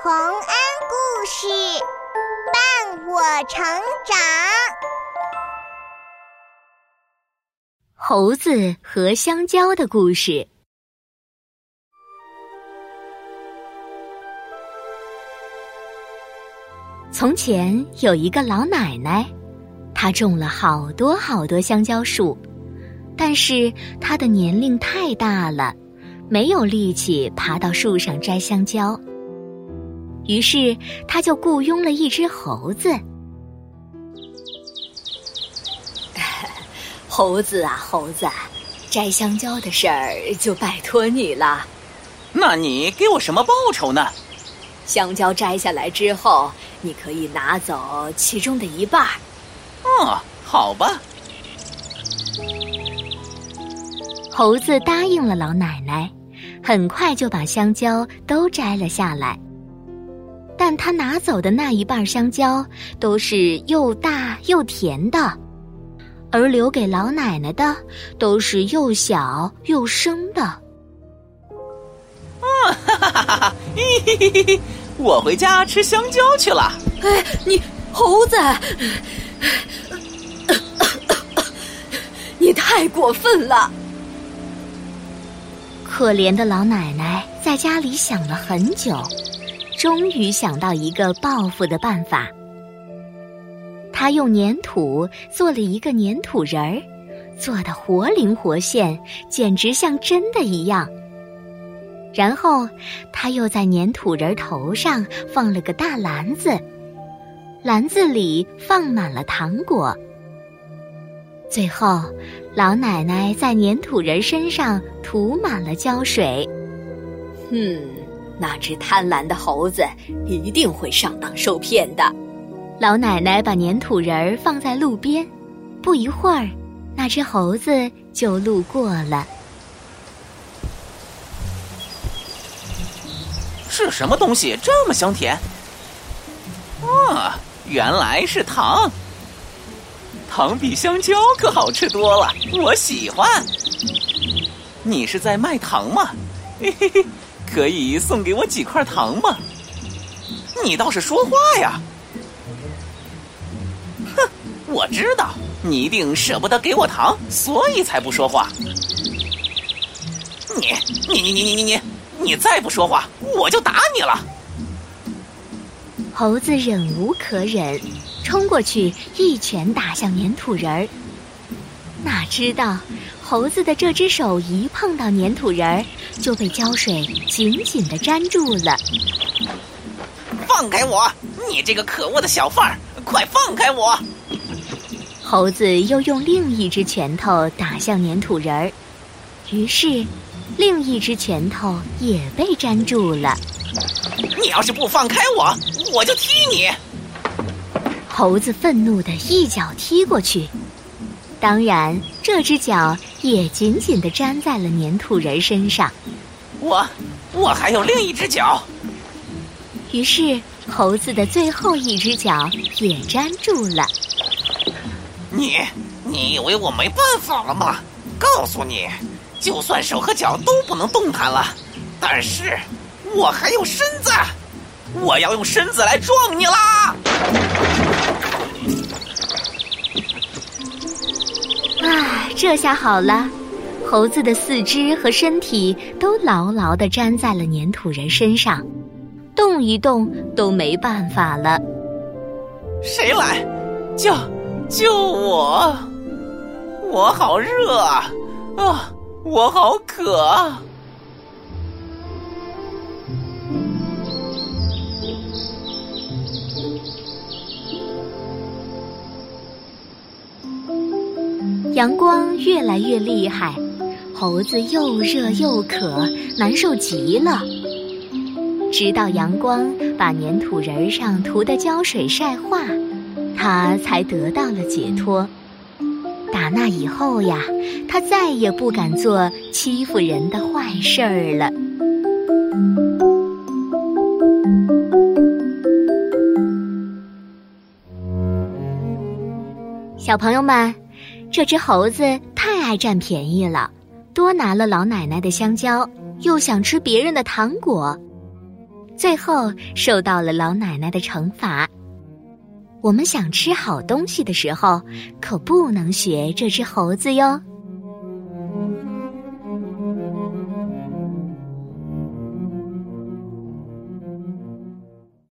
洪恩故事伴我成长。猴子和香蕉的故事。从前有一个老奶奶，她种了好多好多香蕉树，但是她的年龄太大了，没有力气爬到树上摘香蕉。于是，他就雇佣了一只猴子。猴子啊，猴子，摘香蕉的事儿就拜托你了。那你给我什么报酬呢？香蕉摘下来之后，你可以拿走其中的一半。哦，好吧。猴子答应了老奶奶，很快就把香蕉都摘了下来。但他拿走的那一半香蕉都是又大又甜的，而留给老奶奶的都是又小又生的。啊哈哈哈哈！嘿嘿嘿嘿，我回家吃香蕉去了。哎，你猴子，你太过分了！可怜的老奶奶在家里想了很久。终于想到一个报复的办法。他用粘土做了一个粘土人儿，做的活灵活现，简直像真的一样。然后他又在粘土人头上放了个大篮子，篮子里放满了糖果。最后，老奶奶在粘土人身上涂满了胶水。嗯。那只贪婪的猴子一定会上当受骗的。老奶奶把粘土人儿放在路边，不一会儿，那只猴子就路过了。是什么东西这么香甜？啊，原来是糖。糖比香蕉可好吃多了，我喜欢。你是在卖糖吗？嘿嘿嘿。可以送给我几块糖吗？你倒是说话呀！哼，我知道你一定舍不得给我糖，所以才不说话。你你你你你你你，你再不说话，我就打你了！猴子忍无可忍，冲过去一拳打向粘土人儿。哪知道，猴子的这只手一碰到粘土人儿，就被胶水紧紧的粘住了。放开我！你这个可恶的小贩儿，快放开我！猴子又用另一只拳头打向粘土人儿，于是，另一只拳头也被粘住了。你要是不放开我，我就踢你！猴子愤怒的一脚踢过去。当然，这只脚也紧紧的粘在了粘土人身上。我，我还有另一只脚。于是，猴子的最后一只脚也粘住了。你，你以为我没办法了吗？告诉你，就算手和脚都不能动弹了，但是我还有身子，我要用身子来撞你啦！这下好了，猴子的四肢和身体都牢牢地粘在了粘土人身上，动一动都没办法了。谁来？救救我！我好热啊！啊，我好渴啊。阳光越来越厉害，猴子又热又渴，难受极了。直到阳光把粘土人上涂的胶水晒化，他才得到了解脱。打那以后呀，他再也不敢做欺负人的坏事儿了。小朋友们。这只猴子太爱占便宜了，多拿了老奶奶的香蕉，又想吃别人的糖果。最后受到了老奶奶的惩罚。我们想吃好东西的时候，可不能学这只猴子哟。